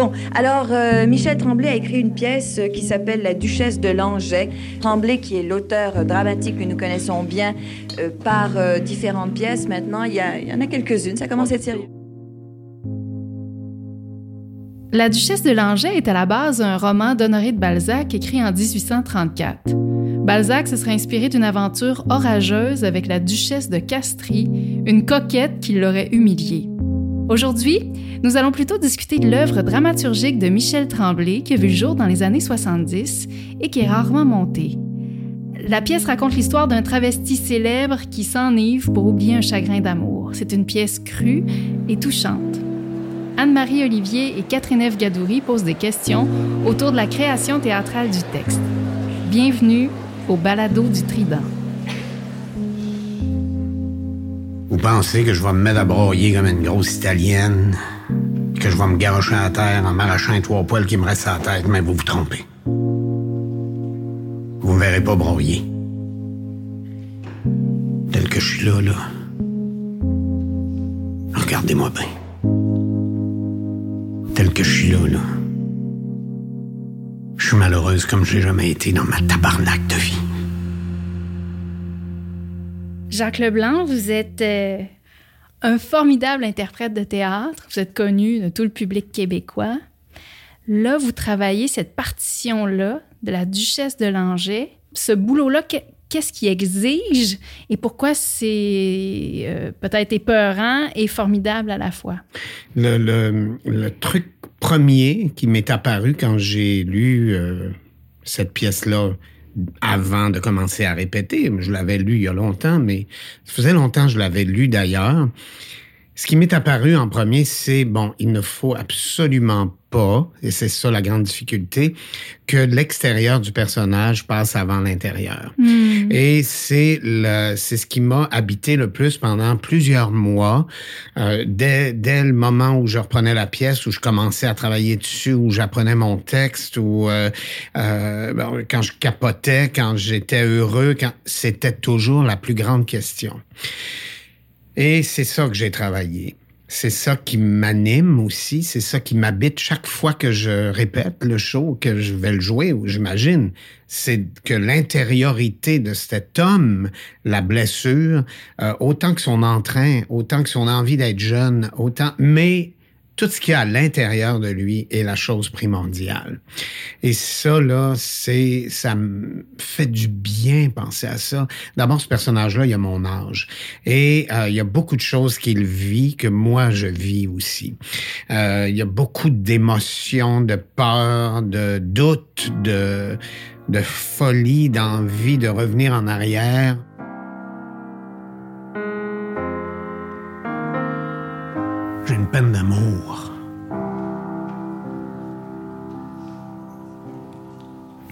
Bon, alors euh, Michel Tremblay a écrit une pièce euh, qui s'appelle La Duchesse de Langeais. Tremblay, qui est l'auteur euh, dramatique que nous connaissons bien par différentes pièces maintenant, il y, il y en a quelques-unes, ça commence à être sérieux. La Duchesse de Langeais est à la base un roman d'Honoré de Balzac écrit en 1834. Balzac se serait inspiré d'une aventure orageuse avec la duchesse de Castries, une coquette qui l'aurait humiliée. Aujourd'hui, nous allons plutôt discuter de l'œuvre dramaturgique de Michel Tremblay qui a vu le jour dans les années 70 et qui est rarement montée. La pièce raconte l'histoire d'un travesti célèbre qui s'enivre pour oublier un chagrin d'amour. C'est une pièce crue et touchante. Anne-Marie Olivier et Catherine Eve Gadouri posent des questions autour de la création théâtrale du texte. Bienvenue au balado du Trident. Pensez que je vais me mettre à broyer comme une grosse italienne? Que je vais me garocher à terre en m'arrachant les trois poils qui me restent à la tête, mais vous vous trompez. Vous me verrez pas broyer. Tel que je suis là, là. Regardez-moi bien. Tel que je suis là, là. Je suis malheureuse comme j'ai jamais été dans ma tabarnak de vie. Jacques Leblanc, vous êtes euh, un formidable interprète de théâtre. Vous êtes connu de tout le public québécois. Là, vous travaillez cette partition-là de la Duchesse de Langeais. Ce boulot-là, qu'est-ce qui exige et pourquoi c'est euh, peut-être épeurant et formidable à la fois? Le, truc premier qui m'est apparu quand j'ai lu euh, cette pièce-là avant de commencer à répéter. Je l'avais lu il y a longtemps, mais ça faisait longtemps que je l'avais lu d'ailleurs. Ce qui m'est apparu en premier, c'est, bon, il ne faut absolument pas, et c'est ça la grande difficulté, que l'extérieur du personnage passe avant l'intérieur. Hmm. Et c'est le, c'est ce qui m'a habité le plus pendant plusieurs mois, euh, dès, dès le moment où je reprenais la pièce, où je commençais à travailler dessus, où j'apprenais mon texte, où euh, euh, quand je capotais, quand j'étais heureux, quand c'était toujours la plus grande question. Et c'est ça que j'ai travaillé. C'est ça qui m'anime aussi, c'est ça qui m'habite chaque fois que je répète le show, que je vais le jouer, ou j'imagine. C'est que l'intériorité de cet homme, la blessure, euh, autant que son entrain, autant que son envie d'être jeune, autant, mais tout ce qu'il y a à l'intérieur de lui est la chose primordiale. Et ça, là, c'est, ça me fait du bien penser à ça. D'abord, ce personnage-là, il a mon âge. Et euh, il y a beaucoup de choses qu'il vit que moi, je vis aussi. Euh, il y a beaucoup d'émotions, de peur, de doute, de, de folie, d'envie de revenir en arrière. Peine d'amour.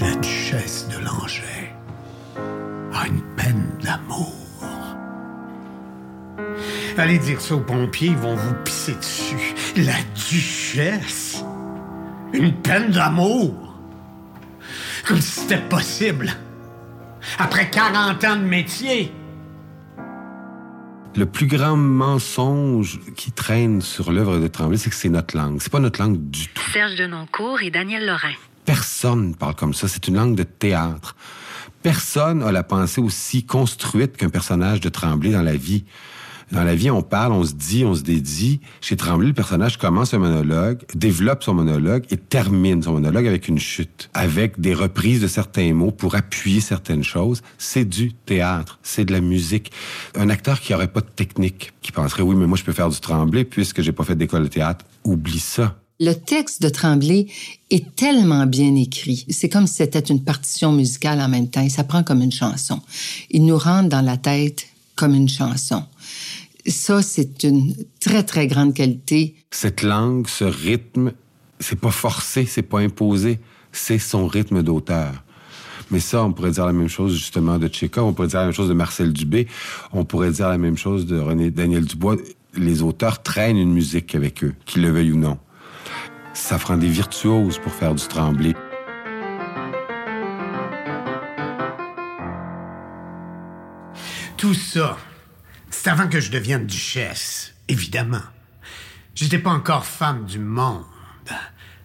La duchesse de Langeais a une peine d'amour. Allez dire ça aux pompiers, ils vont vous pisser dessus. La duchesse? Une peine d'amour? Comme si c'était possible. Après 40 ans de métier. Le plus grand mensonge qui traîne sur l'œuvre de Tremblay, c'est que c'est notre langue. C'est pas notre langue du tout. Serge Denoncourt et Daniel Lorrain. Personne parle comme ça. C'est une langue de théâtre. Personne a la pensée aussi construite qu'un personnage de Tremblay dans la vie. Dans la vie, on parle, on se dit, on se dédie. Chez Tremblay, le personnage commence un monologue, développe son monologue et termine son monologue avec une chute, avec des reprises de certains mots pour appuyer certaines choses. C'est du théâtre, c'est de la musique. Un acteur qui aurait pas de technique, qui penserait oui, mais moi je peux faire du Tremblay puisque j'ai pas fait d'école de théâtre, oublie ça. Le texte de Tremblay est tellement bien écrit. C'est comme si c'était une partition musicale en même temps. Il s'apprend comme une chanson. Il nous rentre dans la tête comme une chanson. Ça, c'est une très, très grande qualité. Cette langue, ce rythme, c'est pas forcé, c'est pas imposé, c'est son rythme d'auteur. Mais ça, on pourrait dire la même chose justement de Tchékov, on pourrait dire la même chose de Marcel Dubé, on pourrait dire la même chose de René Daniel Dubois. Les auteurs traînent une musique avec eux, qu'ils le veuillent ou non. Ça prend des virtuoses pour faire du tremblé. Tout ça, c'est avant que je devienne duchesse, évidemment. J'étais pas encore femme du monde.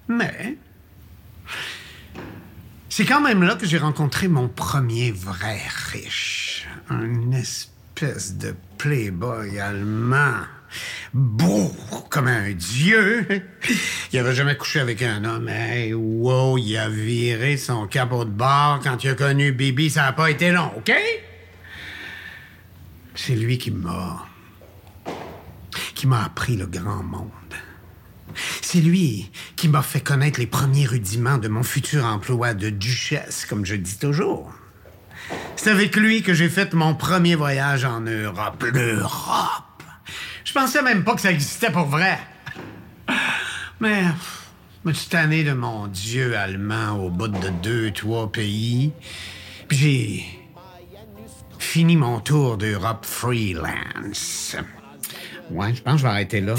Mais c'est quand même là que j'ai rencontré mon premier vrai riche. Un espèce de playboy allemand. Beau comme un dieu. Il avait jamais couché avec un homme. Hey, wow, il a viré son capot de bord quand il a connu Bibi. Ça n'a pas été long, OK? C'est lui qui m'a... qui m'a appris le grand monde. C'est lui qui m'a fait connaître les premiers rudiments de mon futur emploi de duchesse, comme je dis toujours. C'est avec lui que j'ai fait mon premier voyage en Europe. L'Europe! Je pensais même pas que ça existait pour vrai. Mais, je suis tanné de mon dieu allemand au bout de deux, trois pays. Puis j'ai fini mon tour d'Europe freelance. Ouais, je pense que je vais arrêter là.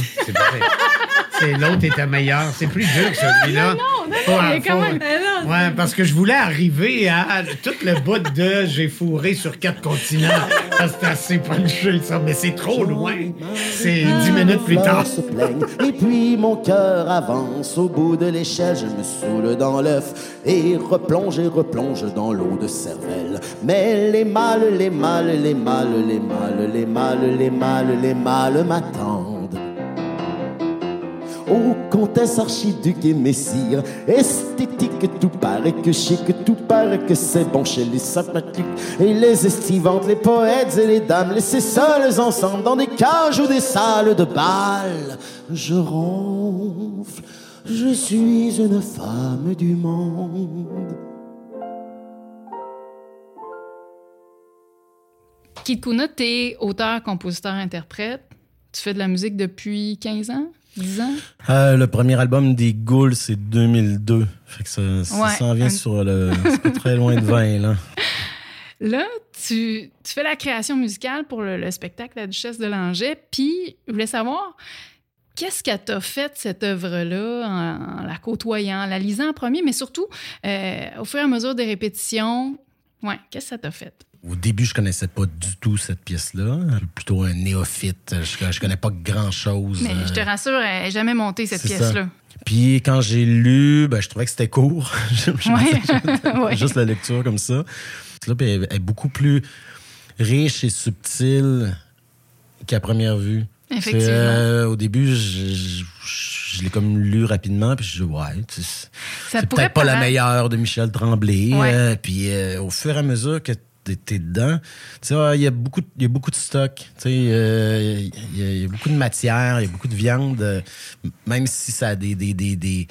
C'est l'autre était meilleur. C'est plus dur que celui-là. Non, non, non, Faut- mais faut- comment- mais Ouais, parce que je voulais arriver à tout le bout de j'ai fourré sur quatre continents. Ça, C'est assez punché, ça, mais c'est trop loin. C'est dix minutes plus tard. se plaignent. Et puis mon cœur avance au bout de l'échelle, je me saoule dans l'œuf et replonge et replonge dans l'eau de cervelle. Mais les mâles, les mâles, les mâles, les mâles, les mâles, les mâles, les mâles m'attendent. Ô comtesse archiduc et messire, esthétique, tout paraît que chic, tout paraît que c'est bon chez les sympathiques. Et les estivantes, les poètes et les dames, laissés seuls ensemble dans des cages ou des salles de bal. Je ronfle, je suis une femme du monde. Kid Kuna, t'es auteur, compositeur, interprète. Tu fais de la musique depuis 15 ans, 10 ans? Euh, le premier album des Ghouls, c'est 2002. Fait que ça, Ouais, s'en vient un- sur le. C'est pas très loin de 20, là. Là, tu, tu fais la création musicale pour le, le spectacle La Duchesse de Langeais, puis je voulais savoir, qu'est-ce qu'elle t'a fait, cette œuvre-là, en, en la côtoyant, en la lisant en premier, mais surtout, euh, au fur et à mesure des répétitions, ouais, qu'est-ce que ça t'a fait? Au début, je connaissais pas du tout cette pièce-là. Plutôt un néophyte. Je, je connais pas grand-chose. Mais je te Euh, rassure, elle n'est jamais montée, cette pièce-là. Puis quand j'ai lu, ben, je trouvais que c'était court. Ouais. Juste la lecture comme ça. Là, puis elle est beaucoup plus riche et subtile qu'à première vue. Effectivement. Euh, au début, je, je- je l'ai comme lu rapidement, puis je dis, ouais, c'est peut-être pas la meilleure de Michel Tremblay. Ouais. euh, puis euh, au fur et à mesure que t'es, dedans, tu sais, il y a beaucoup, de- il y a beaucoup de stock. Tu sais, euh, il y, a- beaucoup de matière, il y a beaucoup de viande, euh, même si ça a des, des, des, des,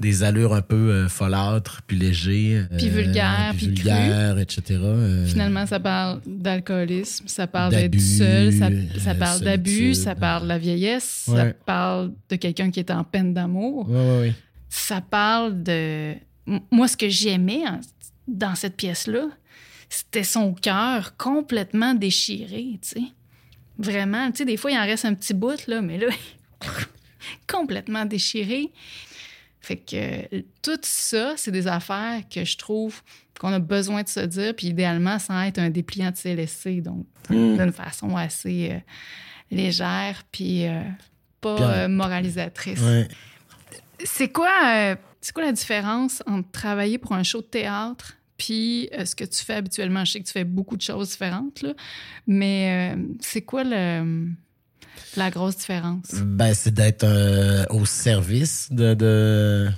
des allures un peu euh, folâtres, puis légers. Puis euh, vulgaires, puis puis vulgaires, etc. euh, Finalement, ça parle d'alcoolisme, ça parle d'être seul, ça, ça euh, parle d'abus, ça parle de la vieillesse, ça parle de quelqu'un qui est en peine d'amour. Ouais, ouais, ça parle de. Moi, ce que j'aimais dans cette pièce-là, c'était son cœur complètement déchiré, tu sais. Vraiment, tu sais, des fois, il en reste un petit bout, là, mais là, complètement déchiré. Fait que tout ça, c'est des affaires que je trouve qu'on a besoin de se dire, puis idéalement, sans être un dépliant de CLSC, donc d'une façon assez euh, légère, puis euh, pas euh, moralisatrice. Ouais. C'est quoi, c'est quoi la différence entre travailler pour un show de théâtre puis euh, ce que tu fais habituellement? Je sais que tu fais beaucoup de choses différentes, là, mais euh, c'est quoi le, la grosse différence? Ben, c'est d'être euh, au service de, de,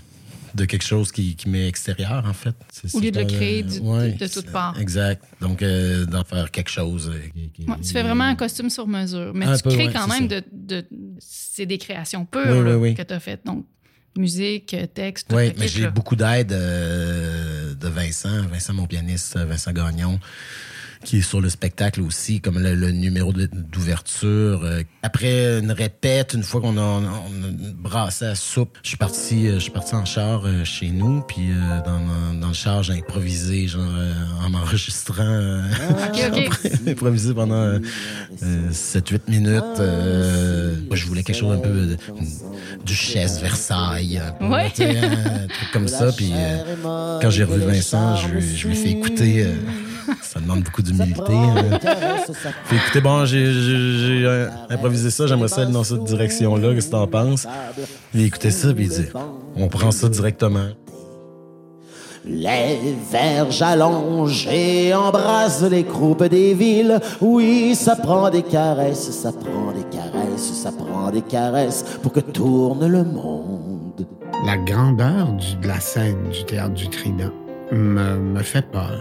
de quelque chose qui, qui m'est extérieur, en fait. Au lieu de le créer du- ouais, de toutes parts. Exact. Donc, euh, d'en faire quelque chose. qui- qui- Ouais, tu fais vraiment un costume sur mesure, mais tu peu, crées ouais, quand même de, de- C'est des créations pures Oui, là, oui, oui. que tu as faites. Donc, musique, texte, tout Oui, mais j'ai beaucoup d'aide euh, de Vincent, Vincent, mon pianiste, Vincent Gagnon, qui est sur le spectacle aussi, comme le, le numéro de- d'ouverture. Euh, Après une répète, une fois qu'on a, on a brassé la soupe, je suis parti, euh, je suis parti en char euh, chez nous, puis dans, dans, le char, j'ai improvisé, genre en m'enregistrant, j'ai improvisé pendant euh, 7-8 minutes. euh, moi, je voulais quelque chose un peu une duchesse Versailles, un Ouais. truc comme ça. Puis euh, quand j'ai revu Vincent, je, lui- je lui ai fait écouter euh, ça demande beaucoup d'humilité. hein. Écoutez, bon, j'ai euh, improvisé ça, j'aimerais ça aller dans cette direction-là, qu'est-ce que t'en penses? Puis écoutez ça, puis il dit, on prend ça directement. Les verges allongées embrassent les croupes des villes. Oui, ça prend des caresses, ça prend des caresses, ça prend des caresses pour que tourne le monde. La grandeur du- de la scène du théâtre du Trident me, me fait peur.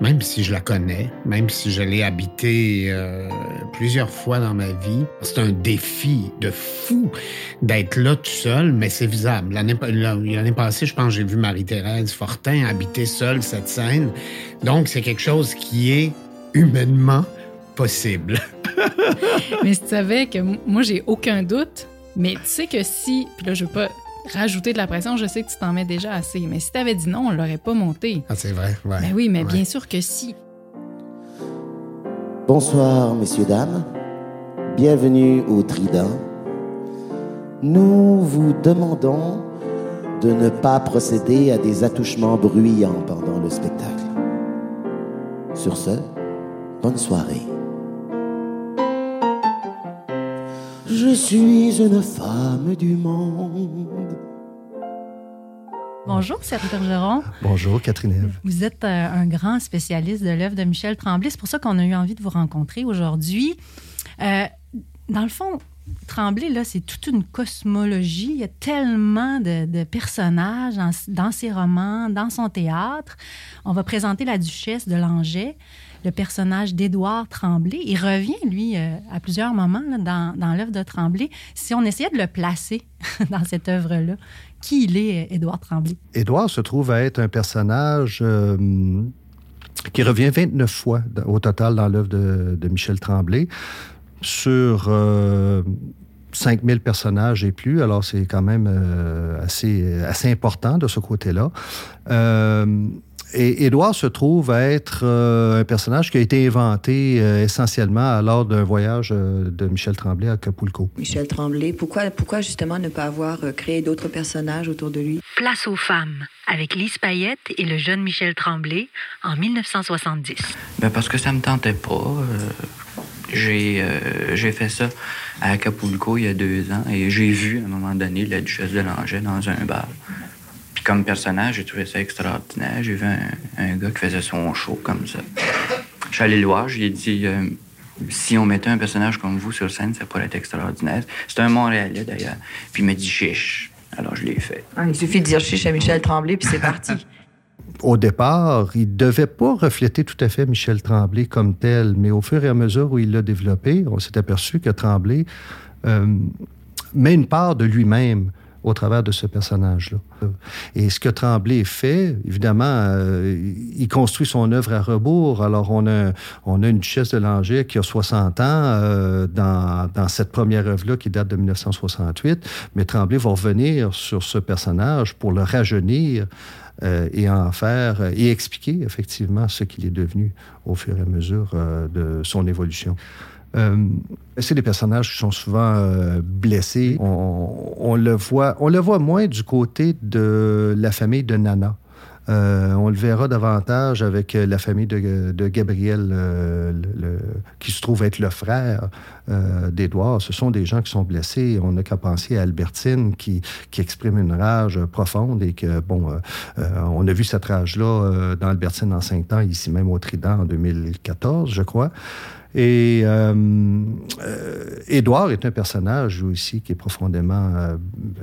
Même si je la connais, même si je l'ai habitée euh, plusieurs fois dans ma vie, c'est un défi de fou d'être là tout seul, mais c'est visible. L'année passée, je pense, j'ai vu Marie-Thérèse Fortin habiter seule cette scène. Donc, c'est quelque chose qui est humainement possible. Mais tu savais que moi, j'ai aucun doute, mais tu sais que si, puis là, je veux pas rajouter de la pression, je sais que tu t'en mets déjà assez, mais si t'avais dit non, on l'aurait pas monté. Ah, c'est vrai, ouais. Ben oui, mais Ouais. bien sûr que si. Bonsoir, messieurs, dames. Bienvenue au Trident. Nous vous demandons de ne pas procéder à des attouchements bruyants pendant le spectacle. Sur ce, bonne soirée. Je suis une femme du monde. Bonjour, Serge Bergeron. Bonjour, Catherine Ève. Vous êtes euh, un grand spécialiste de l'œuvre de Michel Tremblay. C'est pour ça qu'on a eu envie de vous rencontrer aujourd'hui. Euh, dans le fond, Tremblay, là, c'est toute une cosmologie. Il y a tellement de, personnages dans, ses romans, dans son théâtre. On va présenter la duchesse de Langeais, le personnage d'Édouard Tremblay. Il revient, lui, euh, à plusieurs moments dans, l'œuvre de Tremblay. Si on essayait de le placer dans cette œuvre-là, qui il est, euh, Édouard Tremblay? Édouard se trouve à être un personnage euh, qui revient 29 fois au total dans l'œuvre de Michel Tremblay sur euh, 5000 personnages et plus. Alors, c'est quand même euh, assez, assez important de ce côté-là. Euh, et Édouard se trouve à être euh, un personnage qui a été inventé euh, essentiellement lors d'un voyage euh, de Michel Tremblay à Acapulco. Michel Tremblay, pourquoi, pourquoi justement ne pas avoir euh, créé d'autres personnages autour de lui? Place aux femmes avec Lise Payette et le jeune Michel Tremblay en 1970. Ben parce que ça me tentait pas. J'ai euh, j'ai fait ça à Acapulco il y a deux ans et j'ai vu à un moment donné la duchesse de Langeais dans un bar. Puis comme personnage, j'ai trouvé ça extraordinaire. J'ai vu un, un gars qui faisait son show comme ça. Je suis allé le voir, j'ai dit euh, si on mettait un personnage comme vous sur scène, ça pourrait être extraordinaire. C'est un Montréalais d'ailleurs. Puis il m'a dit chiche. Alors je l'ai fait. Ah, il suffit de dire chiche à Michel Tremblay, puis c'est parti. au départ, il ne devait pas refléter tout à fait Michel Tremblay comme tel, mais au fur et à mesure où il l'a développé, on s'est aperçu que Tremblay euh, met une part de lui-même au travers de ce personnage-là. Et ce que Tremblay fait, évidemment, euh, il construit son œuvre à rebours. Alors, on a, on a une duchesse de Langeais qui a 60 ans euh, dans, dans cette première œuvre-là qui date de 1968, mais Tremblay va revenir sur ce personnage pour le rajeunir euh, et en faire et expliquer effectivement ce qu'il est devenu au fur et à mesure de son évolution. Euh, c'est des personnages qui sont souvent euh, blessés. On, le voit, on le voit moins du côté de la famille de Nana. Euh, on le verra davantage avec la famille de, Gabriel, qui se trouve être le frère euh, d'Édouard. Ce sont des gens qui sont blessés. On n'a qu'à penser à Albertine qui, exprime une rage profonde et que, bon, on a vu cette rage-là dans Albertine en cinq temps, ici même au Trident en 2014, je crois. Et euh, euh, Édouard est un personnage aussi qui est profondément euh,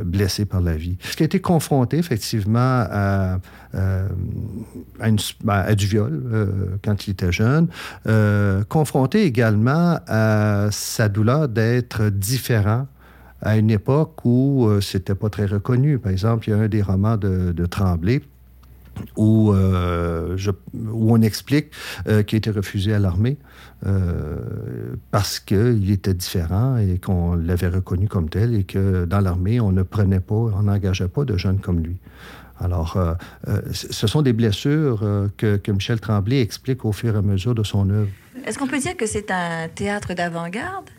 blessé par la vie. Qui a été confronté effectivement à, ben, du viol quand il était jeune, confronté également à sa douleur d'être différent à une époque où c'était pas très reconnu. Par exemple, il y a un des romans de Tremblay où, euh, je- où on explique euh, qu'il a été refusé à l'armée euh, parce qu'il était différent et qu'on l'avait reconnu comme tel et que dans l'armée, on ne prenait pas, on n'engageait pas de jeunes comme lui. Alors, euh, euh, ce sont des blessures euh, que, que Michel Tremblay explique au fur et à mesure de son œuvre. Est-ce qu'on peut dire que c'est un théâtre d'avant-garde?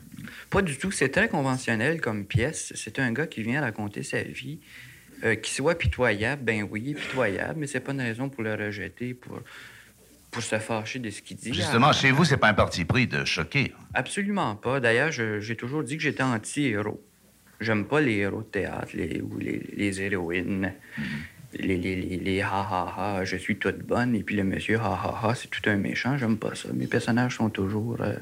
Pas du tout. C'est très conventionnel comme pièce. C'est un gars qui vient raconter sa vie. Euh, qu'il soit pitoyable, ben oui, pitoyable, mais c'est pas une raison pour le rejeter. Pour... pour se fâcher de ce qu'il dit. Justement, chez vous, c'est pas un parti pris de choquer. Absolument pas. D'ailleurs, j'ai toujours dit que j'étais anti-héros. J'aime pas les héros de théâtre les, ou les, les héroïnes. Les, les, les, les ha ha ha, je suis toute bonne, et puis le monsieur ha ha ha, c'est tout un méchant. J'aime pas ça. Mes personnages sont toujours. euh,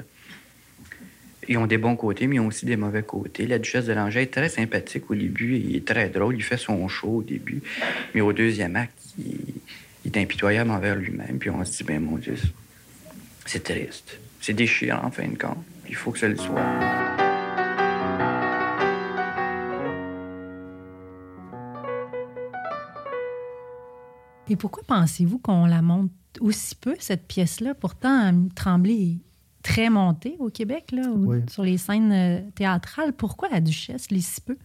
ils ont des bons côtés, mais ils ont aussi des mauvais côtés. La duchesse de Langeais est très sympathique au début, il est très drôle, il fait son show au début. Mais au deuxième acte, il, est impitoyable envers lui-même, puis on se dit, ben mon Dieu, c'est triste. C'est déchirant en fin de compte. Il faut que ça le soit. Et pourquoi pensez-vous qu'on la monte aussi peu, cette pièce-là? Pourtant, Tremblay très montée au Québec, là, Oui. sur les scènes euh, théâtrales. Pourquoi la Duchesse l'est si peu?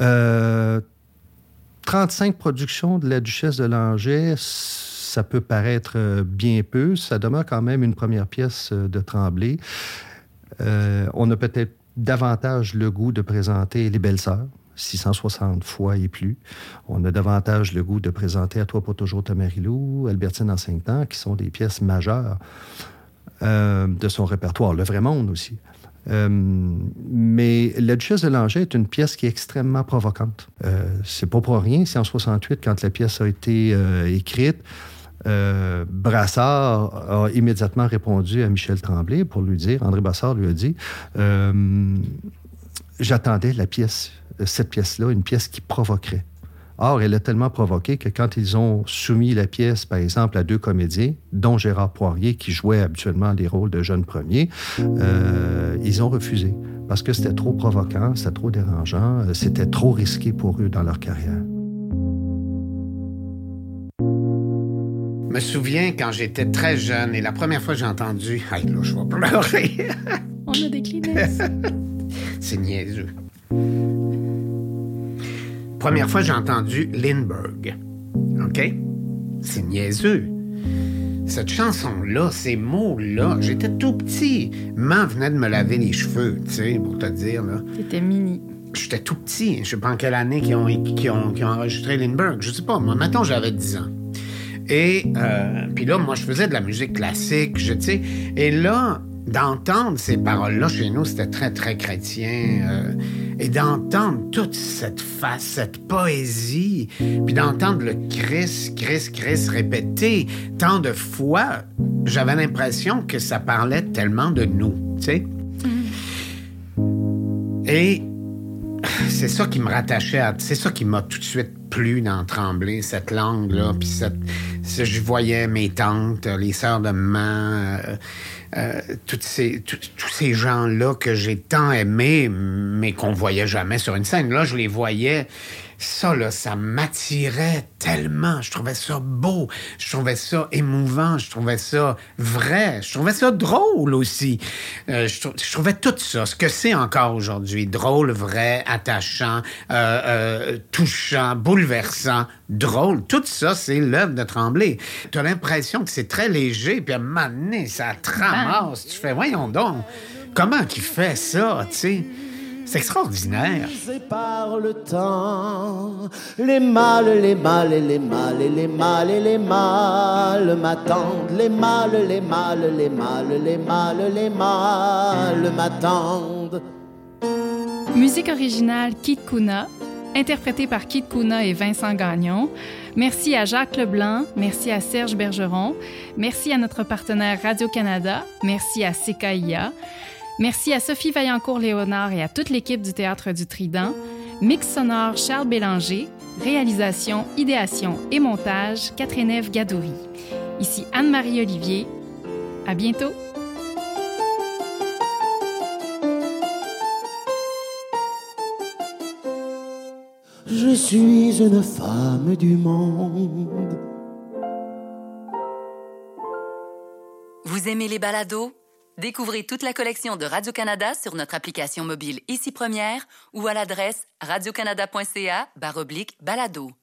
Euh, 35 productions de la Duchesse de Langeais, ça peut paraître euh, bien peu. Ça demeure quand même une première pièce euh, de Tremblay. Euh, on a peut-être davantage le goût de présenter Les Belles Sœurs, 660 fois et plus. On a davantage le goût de présenter À toi pour toujours Tamarilou, Albertine en cinq temps, qui sont des pièces majeures euh, de son répertoire. Le Vrai Monde aussi. Euh, mais La Duchesse de Langeais est une pièce qui est extrêmement provocante. Euh, c'est pas pour rien si en 68, quand la pièce a été écrite, Brassard a immédiatement répondu à Michel Tremblay pour lui dire, André Brassard lui a dit, j'attendais la pièce, cette pièce-là, une pièce qui provoquerait. Or, elle a tellement provoqué que quand ils ont soumis la pièce, par exemple, à deux comédiens, dont Gérard Poirier, qui jouait habituellement les rôles de jeunes premiers, euh, ils ont refusé parce que c'était trop provoquant, c'était trop dérangeant, euh, c'était trop risqué pour eux dans leur carrière. Je me souviens quand j'étais très jeune et la première fois que j'ai entendu. Aïe, là, je vais pleurer. On a des Kleenex. C'est niaiseux. Première fois j'ai entendu Lindbergh. OK? C'est niaiseux. Cette chanson-là, ces mots-là, j'étais tout petit. Maman venait de me laver les cheveux, tu sais, pour te dire, là. C'était mini. J'étais tout petit. Je sais pas en quelle année qu'ils ont, ont, ont enregistré Lindbergh. Je sais pas. Moi, maintenant, j'avais 10 ans. Et euh, puis là, moi, je faisais de la musique classique, je sais. Et là, d'entendre ces paroles-là chez nous, c'était très, très chrétien. euh, et d'entendre toute cette face, cette poésie, puis d'entendre le Christ, Christ, Christ répéter tant de fois, j'avais l'impression que ça parlait tellement de nous, tu sais. Et c'est ça qui me rattachait à. C'est ça qui m'a tout de suite plu dans Tremblay, cette langue-là. Puis cette, ce- je voyais mes tantes, les sœurs de maman, euh, euh, tous ces gens-là que j'ai tant aimés, mais qu'on voyait jamais sur une scène. Là, je les voyais. Ça, là, ça m'attirait tellement. Je trouvais ça beau. Je trouvais ça émouvant. Je trouvais ça vrai. Je trouvais ça drôle aussi. Euh, je, trou- je trouvais tout ça, ce que c'est encore aujourd'hui. Drôle, vrai, attachant, euh, euh, touchant, bouleversant, drôle. Tout ça, c'est l'œuvre de Tremblay. Tu l'impression que c'est très léger, puis à un ça te ramasse. Tu fais, voyons donc, comment qu'il fait ça, tu sais? C'est extraordinaire. Par le temps, les mâles, les mâles, et les mâles, et les mâles, et les mâles m'attendent. Les mâles, les mâles, les mâles, les mâles, les mâles m'attendent. Musique originale Kit Kuna, interprétée par Kit Kuna et Vincent Gagnon. Merci à Jacques Leblanc, merci à Serge Bergeron, merci à notre partenaire Radio-Canada, merci à CKIA, merci à Sophie Vaillancourt-Léonard et à toute l'équipe du Théâtre du Trident, mix sonore Charles Bélanger, réalisation, idéation et montage Catherine Ève Gadouri. Ici Anne-Marie Olivier. À bientôt! Je suis une femme du monde. Vous aimez les balados? Découvrez toute la collection de Radio-Canada sur notre application mobile Ici Première ou à l'adresse radiocanada.ca balado.